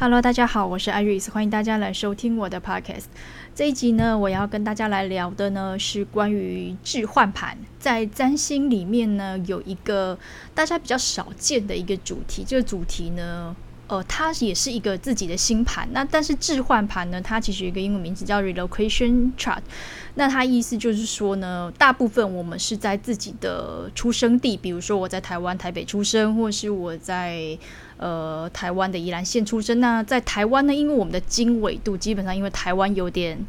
Hello，大家好，我是 Iris，欢迎大家来收听我的 Podcast。这一集呢，我要跟大家来聊的呢是关于置换盘。在占星里面呢，有一个大家比较少见的一个主题，这个主题呢。呃，它也是一个自己的星盘。那但是置换盘呢，它其实一个英文名字叫 relocation chart。那它意思就是说呢，大部分我们是在自己的出生地，比如说我在台湾台北出生，或是我在呃台湾的宜兰县出生。那在台湾呢，因为我们的经纬度基本上，因为台湾有点。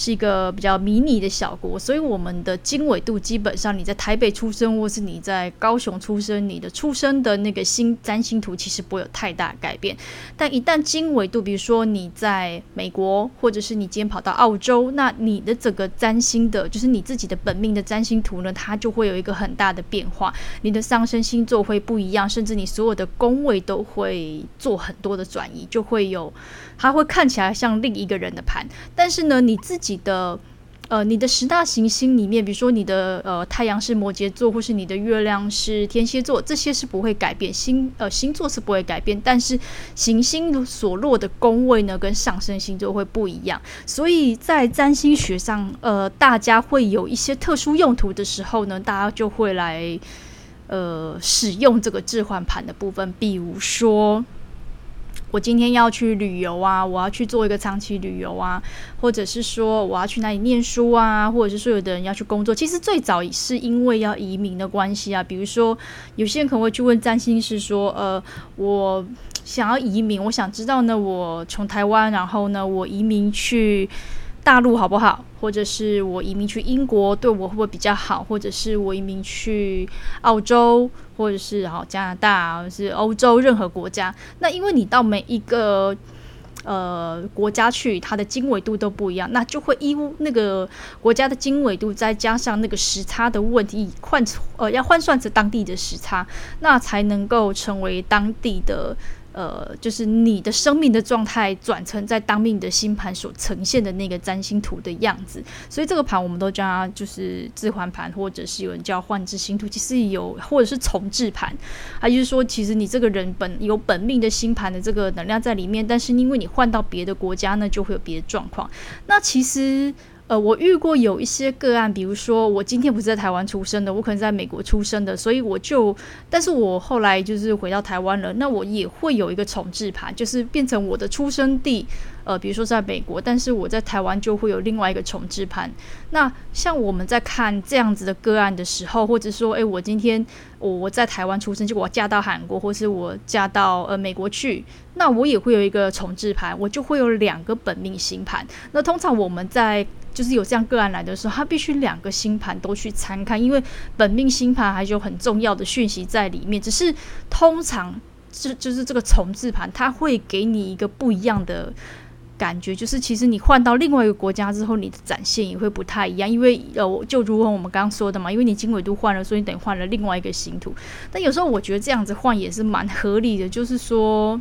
是一个比较迷你的小国，所以我们的经纬度基本上，你在台北出生，或是你在高雄出生，你的出生的那个星占星图其实不会有太大改变。但一旦经纬度，比如说你在美国，或者是你今天跑到澳洲，那你的整个占星的，就是你自己的本命的占星图呢，它就会有一个很大的变化。你的上升星座会不一样，甚至你所有的宫位都会做很多的转移，就会有，它会看起来像另一个人的盘。但是呢，你自己己的呃，你的十大行星里面，比如说你的呃太阳是摩羯座，或是你的月亮是天蝎座，这些是不会改变，星呃星座是不会改变，但是行星所落的宫位呢，跟上升星座会不一样。所以在占星学上，呃，大家会有一些特殊用途的时候呢，大家就会来呃使用这个置换盘的部分，比如说。我今天要去旅游啊，我要去做一个长期旅游啊，或者是说我要去哪里念书啊，或者是说有的人要去工作。其实最早是因为要移民的关系啊，比如说有些人可能会去问占星师说，呃，我想要移民，我想知道呢，我从台湾，然后呢，我移民去。大陆好不好？或者是我移民去英国，对我会不会比较好？或者是我移民去澳洲，或者是好加拿大，是欧洲任何国家？那因为你到每一个呃国家去，它的经纬度都不一样，那就会依那个国家的经纬度，再加上那个时差的问题，换呃要换算成当地的时差，那才能够成为当地的。呃，就是你的生命的状态转成在当命的星盘所呈现的那个占星图的样子，所以这个盘我们都叫它就是置换盘，或者是有人叫换置星图，其实有或者是重置盘，还就是说，其实你这个人本有本命的星盘的这个能量在里面，但是因为你换到别的国家呢，就会有别的状况。那其实。呃，我遇过有一些个案，比如说我今天不是在台湾出生的，我可能在美国出生的，所以我就，但是我后来就是回到台湾了，那我也会有一个重置盘，就是变成我的出生地，呃，比如说在美国，但是我在台湾就会有另外一个重置盘。那像我们在看这样子的个案的时候，或者说，诶，我今天我我在台湾出生，结果我嫁到韩国，或是我嫁到呃美国去，那我也会有一个重置盘，我就会有两个本命星盘。那通常我们在就是有这样个案来的时候，他必须两个星盘都去参看，因为本命星盘还是有很重要的讯息在里面。只是通常就就是这个重置盘，它会给你一个不一样的感觉，就是其实你换到另外一个国家之后，你的展现也会不太一样。因为呃，就如同我们刚刚说的嘛，因为你经纬度换了，所以等于换了另外一个星图。但有时候我觉得这样子换也是蛮合理的，就是说。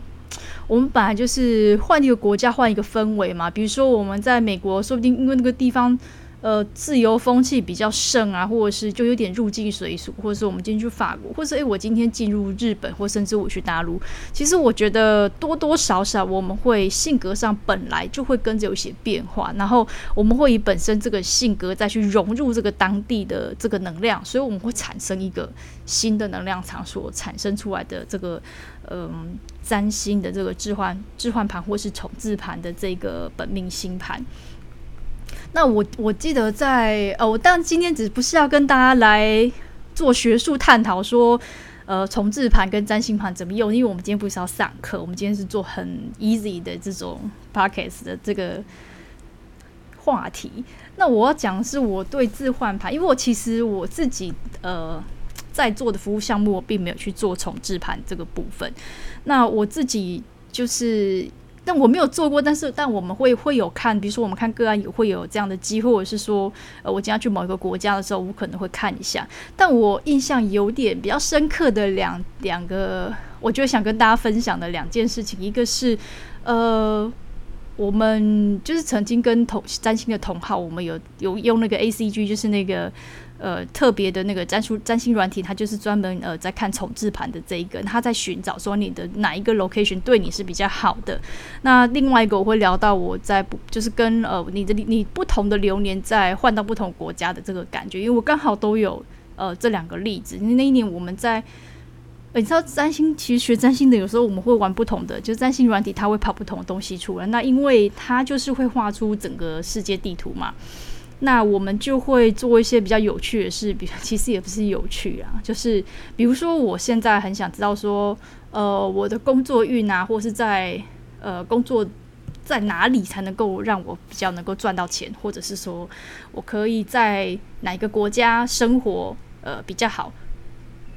我们本来就是换一个国家，换一个氛围嘛。比如说我们在美国，说不定因为那个地方，呃，自由风气比较盛啊，或者是就有点入境随俗，或者是我们今天去法国，或者是诶，我今天进入日本，或甚至我去大陆。其实我觉得多多少少我们会性格上本来就会跟着有些变化，然后我们会以本身这个性格再去融入这个当地的这个能量，所以我们会产生一个新的能量场所产生出来的这个。嗯，占星的这个置换置换盘，或是重置盘的这个本命星盘。那我我记得在呃，我当然今天只不是要跟大家来做学术探讨，说呃重置盘跟占星盘怎么用，因为我们今天不是要上课，我们今天是做很 easy 的这种 podcast 的这个话题。那我要讲的是我对置换盘，因为我其实我自己呃。在做的服务项目，我并没有去做重置盘这个部分。那我自己就是，但我没有做过。但是，但我们会会有看，比如说我们看个案也会有这样的机会，或者是说，呃，我今天要去某一个国家的时候，我可能会看一下。但我印象有点比较深刻的两两个，我就想跟大家分享的两件事情，一个是，呃，我们就是曾经跟同占星的同好，我们有有用那个 ACG，就是那个。呃特别的那个占星占星软体，它就是专门呃在看重置盘的这一个，它在寻找说你的哪一个 location 对你是比较好的。那另外一个我会聊到我在不就是跟呃你的你不同的流年在换到不同国家的这个感觉，因为我刚好都有呃这两个例子。那一年我们在。欸、你知道占星，其实学占星的有时候我们会玩不同的，就是占星软体它会跑不同的东西出来。那因为它就是会画出整个世界地图嘛，那我们就会做一些比较有趣的事，比 其实也不是有趣啊，就是比如说我现在很想知道说，呃，我的工作运啊，或是在呃工作在哪里才能够让我比较能够赚到钱，或者是说我可以在哪个国家生活呃比较好。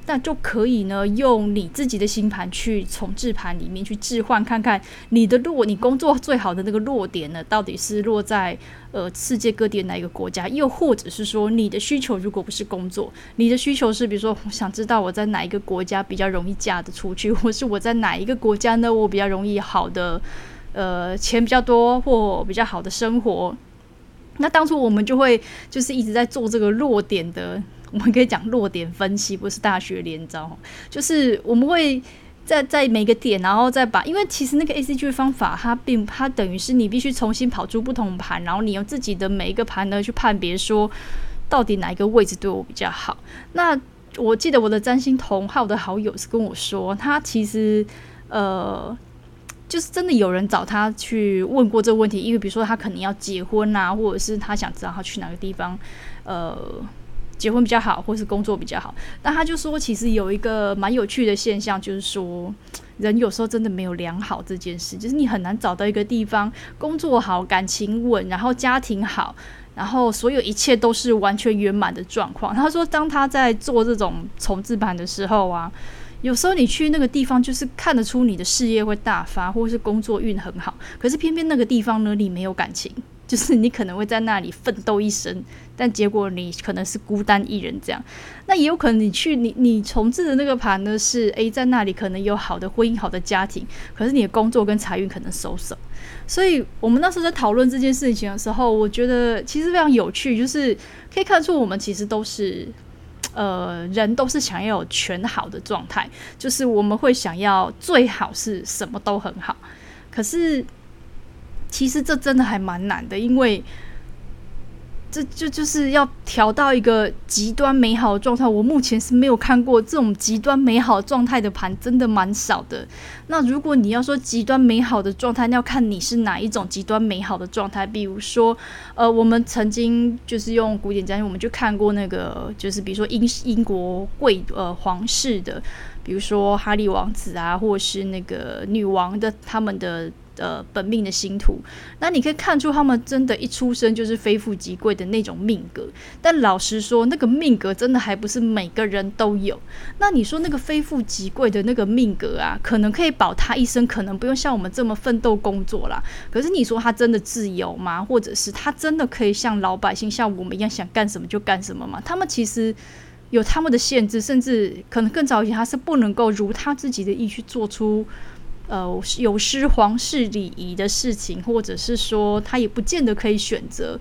那就可以呢，用你自己的星盘去重置盘里面去置换，看看你的落，你工作最好的那个落点呢，到底是落在呃世界各地哪一个国家？又或者是说，你的需求如果不是工作，你的需求是比如说，我想知道我在哪一个国家比较容易嫁得出去，或是我在哪一个国家呢，我比较容易好的呃钱比较多或比较好的生活？那当初我们就会就是一直在做这个落点的。我们可以讲落点分析，不是大学连招，就是我们会在在每个点，然后再把，因为其实那个 ACG 方法，它并它等于是你必须重新跑出不同盘，然后你用自己的每一个盘呢去判别说，到底哪一个位置对我比较好。那我记得我的占星同号的好友是跟我说，他其实呃，就是真的有人找他去问过这个问题，因为比如说他可能要结婚啊，或者是他想知道他去哪个地方，呃。结婚比较好，或是工作比较好，那他就说，其实有一个蛮有趣的现象，就是说，人有时候真的没有良好这件事，就是你很难找到一个地方，工作好，感情稳，然后家庭好，然后所有一切都是完全圆满的状况。他说，当他在做这种重置版的时候啊，有时候你去那个地方，就是看得出你的事业会大发，或是工作运很好，可是偏偏那个地方呢，你没有感情。就是你可能会在那里奋斗一生，但结果你可能是孤单一人这样。那也有可能你去你你重置的那个盘呢是诶，在那里可能有好的婚姻、好的家庭，可是你的工作跟财运可能收手。所以我们那时候在讨论这件事情的时候，我觉得其实非常有趣，就是可以看出我们其实都是呃人都是想要有全好的状态，就是我们会想要最好是什么都很好，可是。其实这真的还蛮难的，因为这就就是要调到一个极端美好的状态。我目前是没有看过这种极端美好状态的盘，真的蛮少的。那如果你要说极端美好的状态，那要看你是哪一种极端美好的状态。比如说，呃，我们曾经就是用古典占星，我们就看过那个，就是比如说英英国贵呃皇室的，比如说哈利王子啊，或是那个女王的他们的。呃，本命的星图，那你可以看出他们真的，一出生就是非富即贵的那种命格。但老实说，那个命格真的还不是每个人都有。那你说那个非富即贵的那个命格啊，可能可以保他一生，可能不用像我们这么奋斗工作啦。可是你说他真的自由吗？或者是他真的可以像老百姓，像我们一样想干什么就干什么吗？他们其实有他们的限制，甚至可能更早以前他是不能够如他自己的意去做出。呃，有失皇室礼仪的事情，或者是说他也不见得可以选择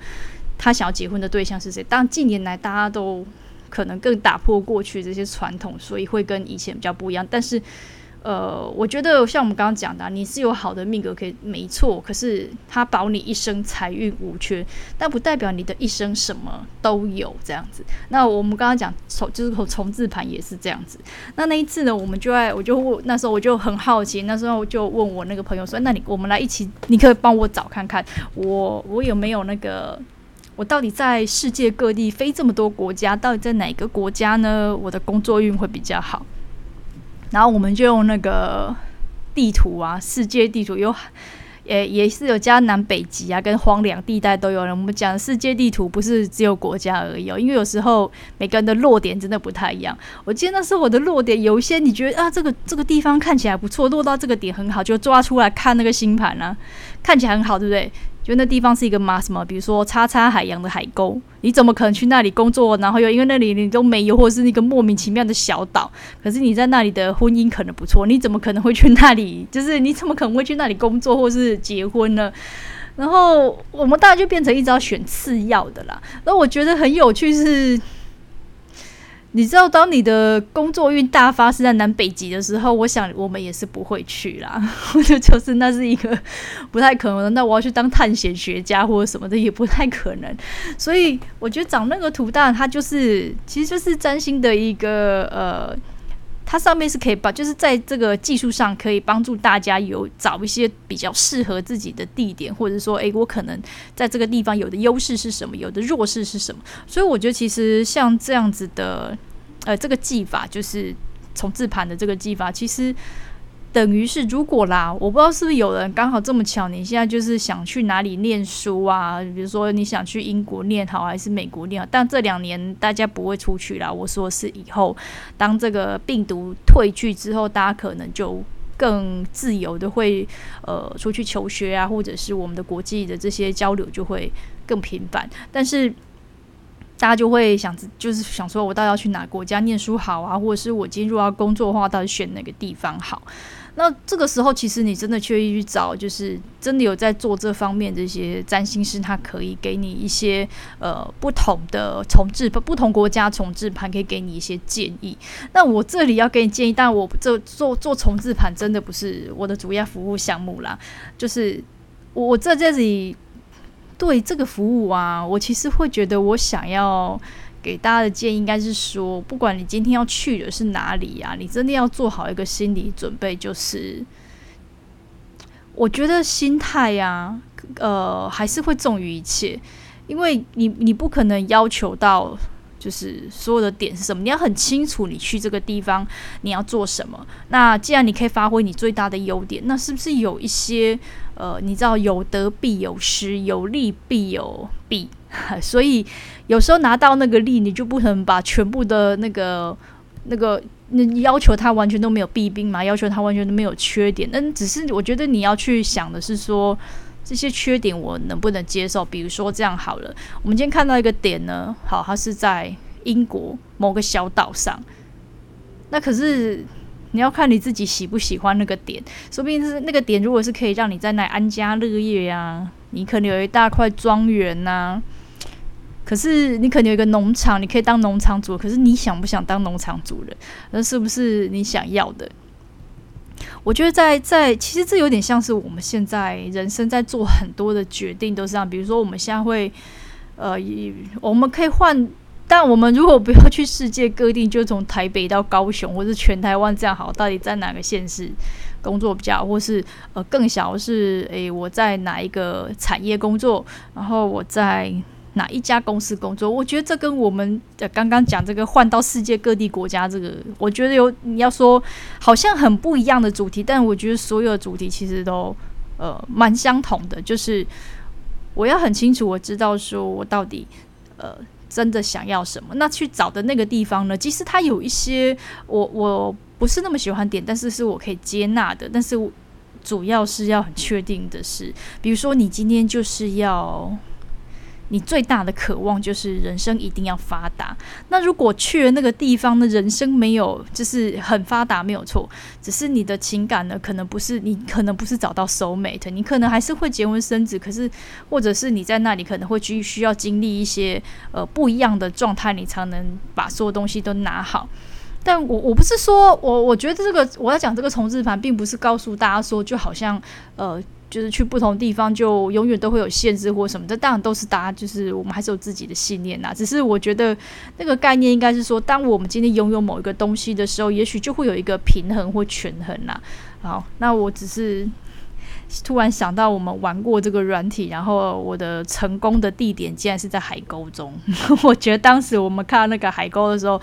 他想要结婚的对象是谁。但，近年来大家都可能更打破过去这些传统，所以会跟以前比较不一样。但是。呃，我觉得像我们刚刚讲的，你是有好的命格可以没错，可是他保你一生财运无缺，但不代表你的一生什么都有这样子。那我们刚刚讲重就是重置盘也是这样子。那那一次呢，我们就在我就问那时候我就很好奇，那时候就问我那个朋友说：“那你我们来一起，你可以帮我找看看，我我有没有那个，我到底在世界各地飞这么多国家，到底在哪个国家呢？我的工作运会比较好。”然后我们就用那个地图啊，世界地图有，也也是有加南北极啊，跟荒凉地带都有。我们讲世界地图不是只有国家而已哦，因为有时候每个人的落点真的不太一样。我记得那时候我的落点有一些，你觉得啊，这个这个地方看起来不错，落到这个点很好，就抓出来看那个星盘啊，看起来很好，对不对？就那地方是一个嘛什么，比如说叉叉海洋的海沟，你怎么可能去那里工作？然后又因为那里你都没有，或者是一个莫名其妙的小岛，可是你在那里的婚姻可能不错，你怎么可能会去那里？就是你怎么可能会去那里工作或是结婚呢？然后我们大家就变成一直要选次要的啦。那我觉得很有趣是，你知道，当你的工作运大发是在南北极的时候，我想我们也是不会去啦我。就 就是那是一个不太可能。那我要去当探险学家或者什么的，也不太可能。所以我觉得长那个图大，它就是其实就是占星的一个呃，它上面是可以把，就是在这个技术上可以帮助大家有找一些比较适合自己的地点，或者说，诶，我可能在这个地方有的优势是什么，有的弱势是什么。所以我觉得其实像这样子的。呃，这个技法就是从字盘的这个技法，其实等于是如果啦，我不知道是不是有人刚好这么巧，你现在就是想去哪里念书啊？比如说你想去英国念好，还是美国念好？但这两年大家不会出去啦。我说是以后，当这个病毒退去之后，大家可能就更自由的会呃出去求学啊，或者是我们的国际的这些交流就会更频繁。但是。大家就会想，就是想说，我到底要去哪国家念书好啊？或者是我今天如果要工作的话，到底选哪个地方好？那这个时候，其实你真的去去找，就是真的有在做这方面这些占星师，他可以给你一些呃不同的重置，不同国家重置盘，可以给你一些建议。那我这里要给你建议，但我这做做重置盘真的不是我的主要服务项目啦，就是我在这里。对这个服务啊，我其实会觉得，我想要给大家的建议应该是说，不管你今天要去的是哪里啊，你真的要做好一个心理准备，就是我觉得心态呀，呃，还是会重于一切，因为你你不可能要求到。就是所有的点是什么？你要很清楚，你去这个地方你要做什么。那既然你可以发挥你最大的优点，那是不是有一些呃，你知道有得必有失，有利必有弊？所以有时候拿到那个利，你就不能把全部的那个那个那要求他完全都没有弊病嘛？要求他完全都没有缺点？那只是我觉得你要去想的是说。这些缺点我能不能接受？比如说这样好了，我们今天看到一个点呢，好，它是在英国某个小岛上。那可是你要看你自己喜不喜欢那个点，说不定是那个点，如果是可以让你在那安家乐业呀、你可能有一大块庄园呐。可是你可能有一个农场，你可以当农场主。可是你想不想当农场主人？那是不是你想要的？我觉得在在其实这有点像是我们现在人生在做很多的决定都是这样，比如说我们现在会呃，我们可以换，但我们如果不要去世界各地，就从台北到高雄，或是全台湾这样好，到底在哪个县市工作比较，或是呃更小是诶我在哪一个产业工作，然后我在。哪一家公司工作？我觉得这跟我们的刚刚讲这个换到世界各地国家这个，我觉得有你要说好像很不一样的主题，但我觉得所有的主题其实都呃蛮相同的，就是我要很清楚，我知道说我到底呃真的想要什么。那去找的那个地方呢，其实它有一些我我不是那么喜欢点，但是是我可以接纳的。但是主要是要很确定的是，比如说你今天就是要。你最大的渴望就是人生一定要发达。那如果去了那个地方呢，人生没有就是很发达，没有错。只是你的情感呢，可能不是你可能不是找到 soul mate，你可能还是会结婚生子。可是，或者是你在那里可能会需需要经历一些呃不一样的状态，你才能把所有东西都拿好。但我我不是说我我觉得这个我要讲这个重置盘，并不是告诉大家说就好像呃。就是去不同地方就永远都会有限制或什么这，当然都是大家就是我们还是有自己的信念呐。只是我觉得那个概念应该是说，当我们今天拥有某一个东西的时候，也许就会有一个平衡或权衡呐。好，那我只是。突然想到，我们玩过这个软体，然后我的成功的地点竟然是在海沟中。我觉得当时我们看到那个海沟的时候，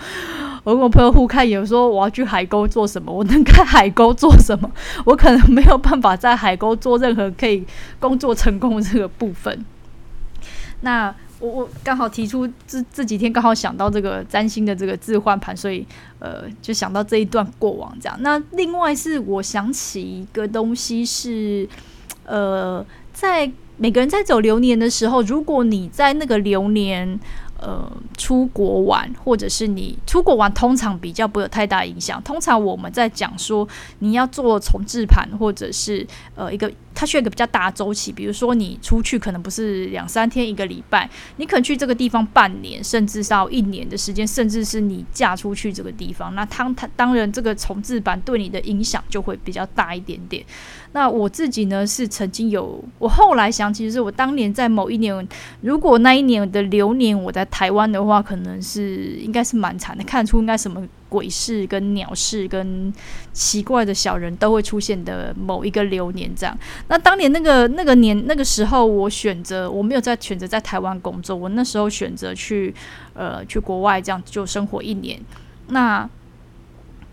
我跟我朋友互看，有说我要去海沟做什么？我能看海沟做什么？我可能没有办法在海沟做任何可以工作成功的这个部分。那。我我刚好提出这这几天刚好想到这个占星的这个置换盘，所以呃就想到这一段过往这样。那另外是我想起一个东西是，呃，在每个人在走流年的时候，如果你在那个流年。呃，出国玩，或者是你出国玩，通常比较不有太大影响。通常我们在讲说你要做重置盘，或者是呃一个它需要一个比较大的周期，比如说你出去可能不是两三天一个礼拜，你可能去这个地方半年，甚至到一年的时间，甚至是你嫁出去这个地方，那它它当然这个重置版对你的影响就会比较大一点点。那我自己呢是曾经有，我后来想起是我当年在某一年，如果那一年的流年我在台湾的话，可能是应该是蛮惨的，看出应该什么。鬼事跟鸟事跟奇怪的小人都会出现的某一个流年，这样。那当年那个那个年那个时候，我选择我没有在选择在台湾工作，我那时候选择去呃去国外这样就生活一年。那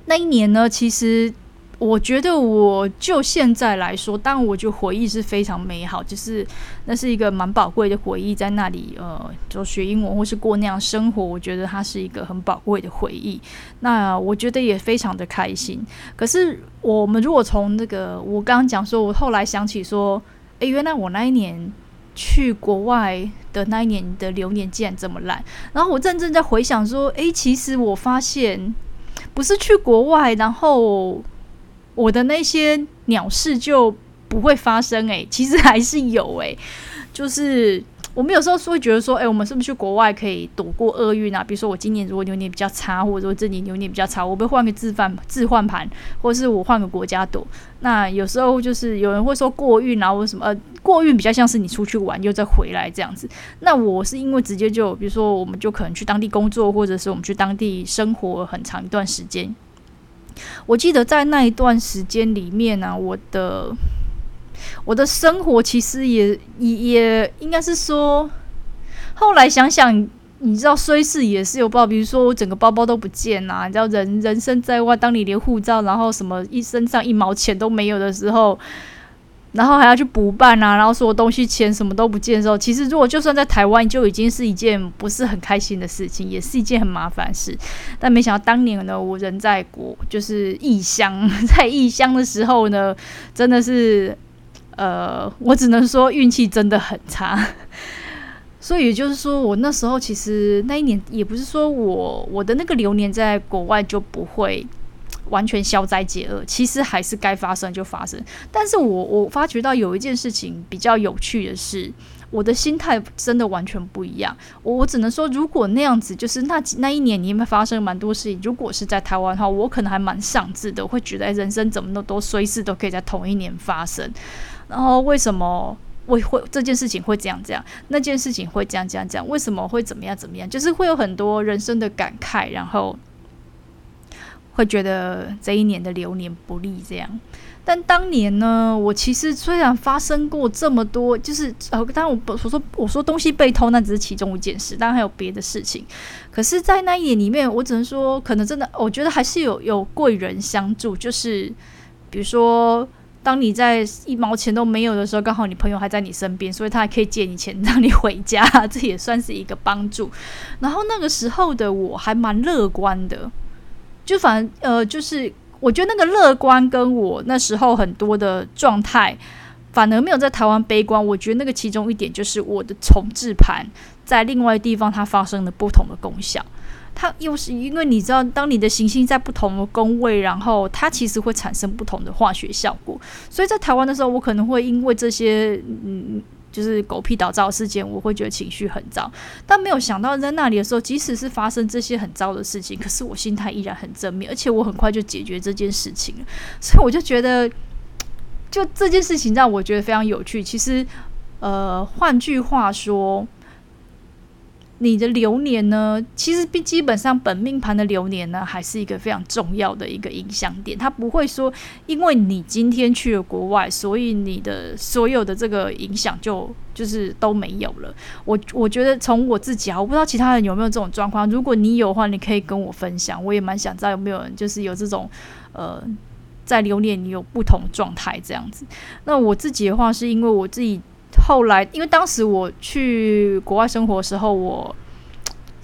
那一年呢，其实。我觉得，我就现在来说，当然，我觉得回忆是非常美好，就是那是一个蛮宝贵的回忆，在那里，呃，就学英文或是过那样生活，我觉得它是一个很宝贵的回忆。那我觉得也非常的开心。可是，我们如果从那个我刚刚讲说，我后来想起说，诶，原来我那一年去国外的那一年的流年竟然这么烂。然后我真正在回想说，诶，其实我发现不是去国外，然后。我的那些鸟事就不会发生诶、其实还是有诶、就是我们有时候是会觉得说，诶、我们是不是去国外可以躲过厄运啊？比如说我今年如果牛年比较差，或者说这年牛年比较差，我会换个置换置换盘，或是我换个国家躲。那有时候就是有人会说过运啊，或什么呃，过运比较像是你出去玩又再回来这样子。那我是因为直接就比如说我们就可能去当地工作，或者是我们去当地生活很长一段时间。我记得在那一段时间里面呢、我的我的生活其实也也也应该是说，后来想想，你知道，虽是也是有报，比如说我整个包包都不见啊，你知道，人人生在外，当你连护照，然后什么一身上一毛钱都没有的时候。然后还要去补办啊，然后所有东西钱什么都不见的时候，其实如果就算在台湾，就已经是一件不是很开心的事情，也是一件很麻烦事。但没想到当年呢，我人在国，就是异乡，在异乡的时候呢，真的是，呃，我只能说运气真的很差。所以也就是说，我那时候其实那一年也不是说我我的那个流年在国外就不会。完全消灾解厄，其实还是该发生就发生。但是我我发觉到有一件事情比较有趣的是，我的心态真的完全不一样。我我只能说，如果那样子，就是那那一年你们发生蛮多事情？如果是在台湾的话，我可能还蛮丧志的，会觉得人生怎么那么多衰事都可以在同一年发生。然后为什么我会这件事情会这样这样？那件事情会这样这样这样？为什么会怎么样怎么样？就是会有很多人生的感慨，然后。会觉得这一年的流年不利，这样。但当年呢，我其实虽然发生过这么多，就是呃，当然我不我说我说东西被偷，那只是其中一件事，当然还有别的事情。可是，在那一年里面，我只能说，可能真的，我觉得还是有有贵人相助。就是比如说，当你在一毛钱都没有的时候，刚好你朋友还在你身边，所以他还可以借你钱让你回家，这也算是一个帮助。然后那个时候的我还蛮乐观的。就反呃，就是我觉得那个乐观跟我那时候很多的状态，反而没有在台湾悲观。我觉得那个其中一点就是我的重置盘在另外地方它发生了不同的功效。它又是因为你知道，当你的行星在不同的宫位，然后它其实会产生不同的化学效果。所以在台湾的时候，我可能会因为这些嗯。就是狗屁倒灶事件，我会觉得情绪很糟，但没有想到在那里的时候，即使是发生这些很糟的事情，可是我心态依然很正面，而且我很快就解决这件事情了。所以我就觉得，就这件事情让我觉得非常有趣。其实，呃，换句话说。你的流年呢？其实基基本上本命盘的流年呢，还是一个非常重要的一个影响点。它不会说，因为你今天去了国外，所以你的所有的这个影响就就是都没有了。我我觉得从我自己啊，我不知道其他人有没有这种状况。如果你有的话，你可以跟我分享。我也蛮想知道有没有人就是有这种呃，在流年里有不同状态这样子。那我自己的话，是因为我自己。后来，因为当时我去国外生活的时候，我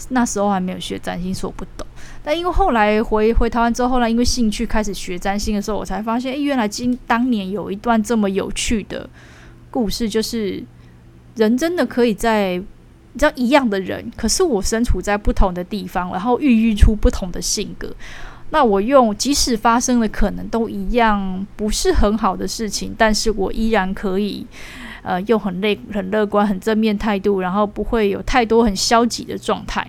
那时候还没有学占星，所以我不懂。但因为后来回回台湾之后，后来因为兴趣开始学占星的时候，我才发现，哎，原来今当年有一段这么有趣的故事，就是人真的可以在你知道一样的人，可是我身处在不同的地方，然后孕育出不同的性格。那我用即使发生的可能都一样不是很好的事情，但是我依然可以，呃，用很乐很乐观、很正面态度，然后不会有太多很消极的状态。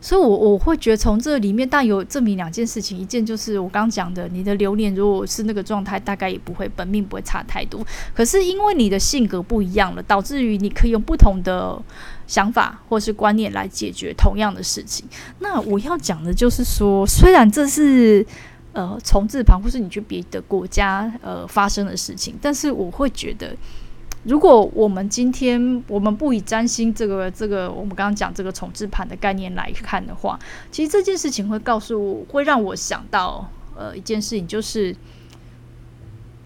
所以我，我会觉得从这里面，但有证明两件事情，一件就是我刚讲的，你的流年如果是那个状态，大概也不会本命不会差太多。可是因为你的性格不一样了，导致于你可以用不同的想法或是观念来解决同样的事情。那我要讲的就是说，虽然这是呃从字旁或是你去别的国家呃发生的事情，但是我会觉得。如果我们今天我们不以占星这个这个我们刚刚讲这个重置盘的概念来看的话，其实这件事情会告诉我，会让我想到呃一件事情，就是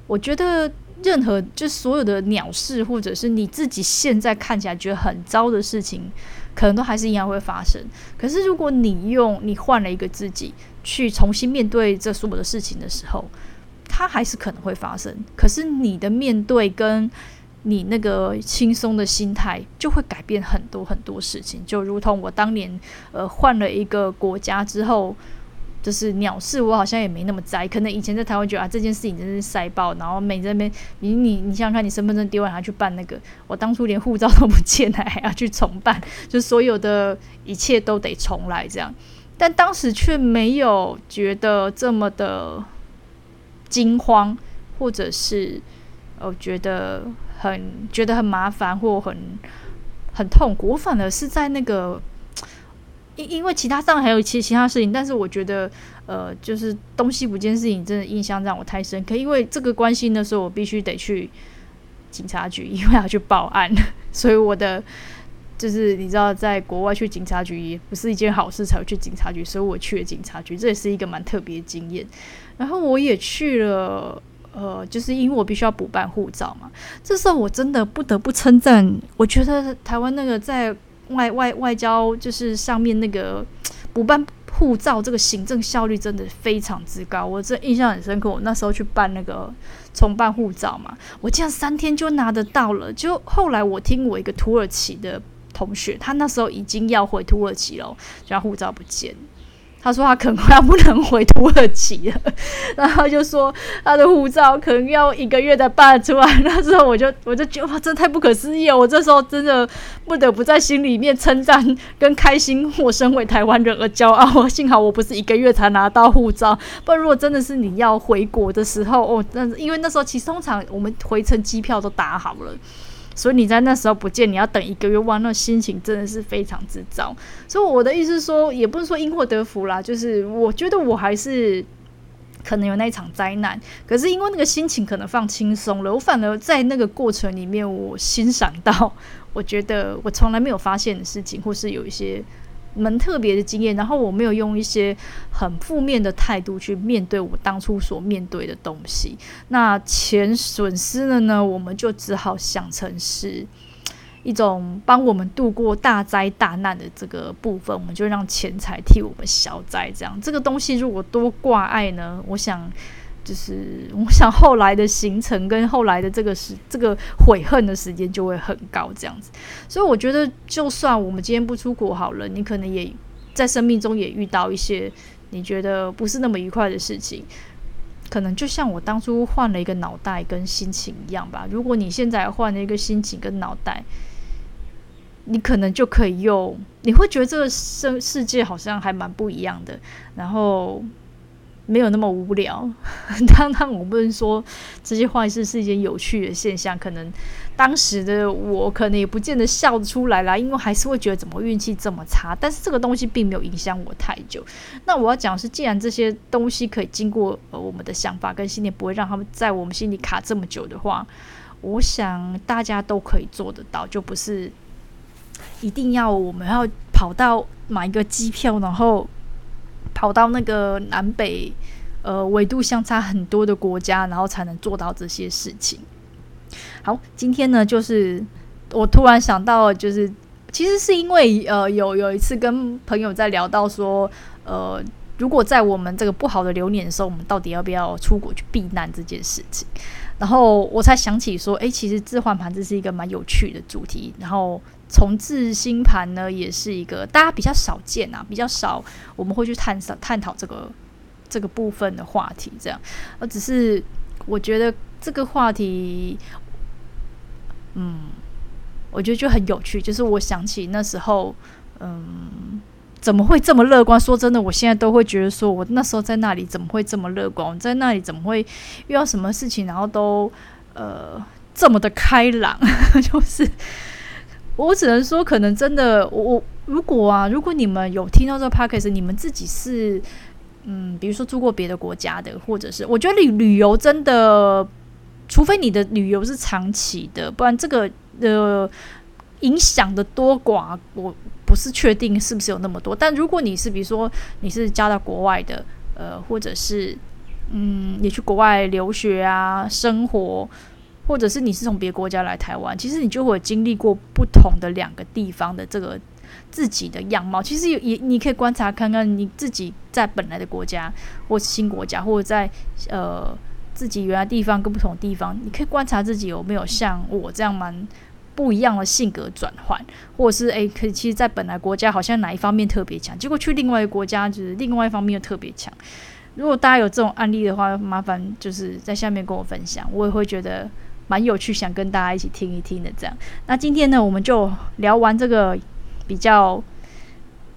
我觉得任何就所有的鸟事，或者是你自己现在看起来觉得很糟的事情，可能都还是一样会发生。可是如果你用你换了一个自己去重新面对这所有的事情的时候，它还是可能会发生。可是你的面对跟你那个轻松的心态就会改变很多很多事情，就如同我当年呃换了一个国家之后，就是鸟事我好像也没那么在意，可能以前在台湾觉得啊这件事情真是塞爆，然后每在那边你你你想想看，你身份证丢完还去办那个，我当初连护照都不见了还要去重办，就所有的一切都得重来这样，但当时却没有觉得这么的惊慌，或者是我觉得。很觉得很麻烦或很很痛苦，我反而是在那个，因因为其他上还有其其他事情，但是我觉得呃，就是东西不见事情真的印象让我太深刻，因为这个关系的时候我必须得去警察局，因为要去报案，所以我的就是你知道，在国外去警察局也不是一件好事，才会去警察局，所以我去了警察局，这也是一个蛮特别的经验。然后我也去了。呃，就是因为我必须要补办护照嘛，这时候我真的不得不称赞，我觉得台湾那个在外外外交就是上面那个补办护照这个行政效率真的非常之高，我这印象很深刻。我那时候去办那个重办护照嘛，我这样三天就拿得到了。就后来我听我一个土耳其的同学，他那时候已经要回土耳其了，就他护照不见。他说他可能要不能回土耳其了，然后就说他的护照可能要一个月才办出来。那时候我就我就觉得哇，真太不可思议了！我这时候真的不得不在心里面称赞跟开心，我身为台湾人而骄傲。幸好我不是一个月才拿到护照，不然如果真的是你要回国的时候哦，那因为那时候其实通常我们回程机票都打好了。所以你在那时候不见，你要等一个月，哇，那心情真的是非常之糟。所以我的意思是说，也不是说因祸得福啦，就是我觉得我还是可能有那一场灾难，可是因为那个心情可能放轻松了，我反而在那个过程里面，我欣赏到，我觉得我从来没有发现的事情，或是有一些。蛮特别的经验，然后我没有用一些很负面的态度去面对我当初所面对的东西。那钱损失了呢，我们就只好想成是一种帮我们度过大灾大难的这个部分，我们就让钱财替我们消灾。这样，这个东西如果多挂碍呢，我想。就是我想后来的行程跟后来的这个时 这个悔恨的时间就会很高，这样子。所以我觉得，就算我们今天不出国好了，你可能也在生命中也遇到一些你觉得不是那么愉快的事情。可能就像我当初换了一个脑袋跟心情一样吧。如果你现在换了一个心情跟脑袋，你可能就可以用，你会觉得这个世世界好像还蛮不一样的。然后。没有那么无聊，当当我不能说这些坏事是一件有趣的现象，可能当时的我可能也不见得笑得出来啦，因为还是会觉得怎么运气这么差。但是这个东西并没有影响我太久。那我要讲的是，既然这些东西可以经过我们的想法跟信念，不会让他们在我们心里卡这么久的话，我想大家都可以做得到，就不是一定要我们要跑到买一个机票，然后。跑到那个南北，呃，纬度相差很多的国家，然后才能做到这些事情。好，今天呢，就是我突然想到，就是其实是因为呃，有有一次跟朋友在聊到说，呃，如果在我们这个不好的流年的时候，我们到底要不要出国去避难这件事情。然后我才想起说，诶，其实置换盘这是一个蛮有趣的主题。然后重置星盘呢，也是一个大家比较少见啊，比较少我们会去探讨探讨这个这个部分的话题。这样，而只是我觉得这个话题，嗯，我觉得就很有趣。就是我想起那时候，嗯。怎么会这么乐观？说真的，我现在都会觉得，说我那时候在那里怎么会这么乐观？我在那里怎么会遇到什么事情，然后都呃这么的开朗？就是我只能说，可能真的，我如果啊，如果你们有听到这个 podcast，你们自己是嗯，比如说住过别的国家的，或者是我觉得旅旅游真的，除非你的旅游是长期的，不然这个呃影响的多寡我。不是确定是不是有那么多，但如果你是比如说你是嫁到国外的，呃，或者是嗯，你去国外留学啊、生活，或者是你是从别国家来台湾，其实你就会经历过不同的两个地方的这个自己的样貌。其实也也你可以观察看看你自己在本来的国家，或是新国家，或者在呃自己原来地方跟不同地方，你可以观察自己有没有像我这样蛮。不一样的性格转换，或者是诶，可以其实，在本来国家好像哪一方面特别强，结果去另外一个国家，就是另外一方面又特别强。如果大家有这种案例的话，麻烦就是在下面跟我分享，我也会觉得蛮有趣，想跟大家一起听一听的。这样，那今天呢，我们就聊完这个比较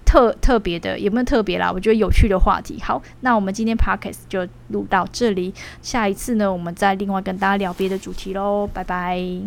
特特别的，有没有特别啦？我觉得有趣的话题。好，那我们今天 Podcast 就录到这里，下一次呢，我们再另外跟大家聊别的主题喽。拜拜。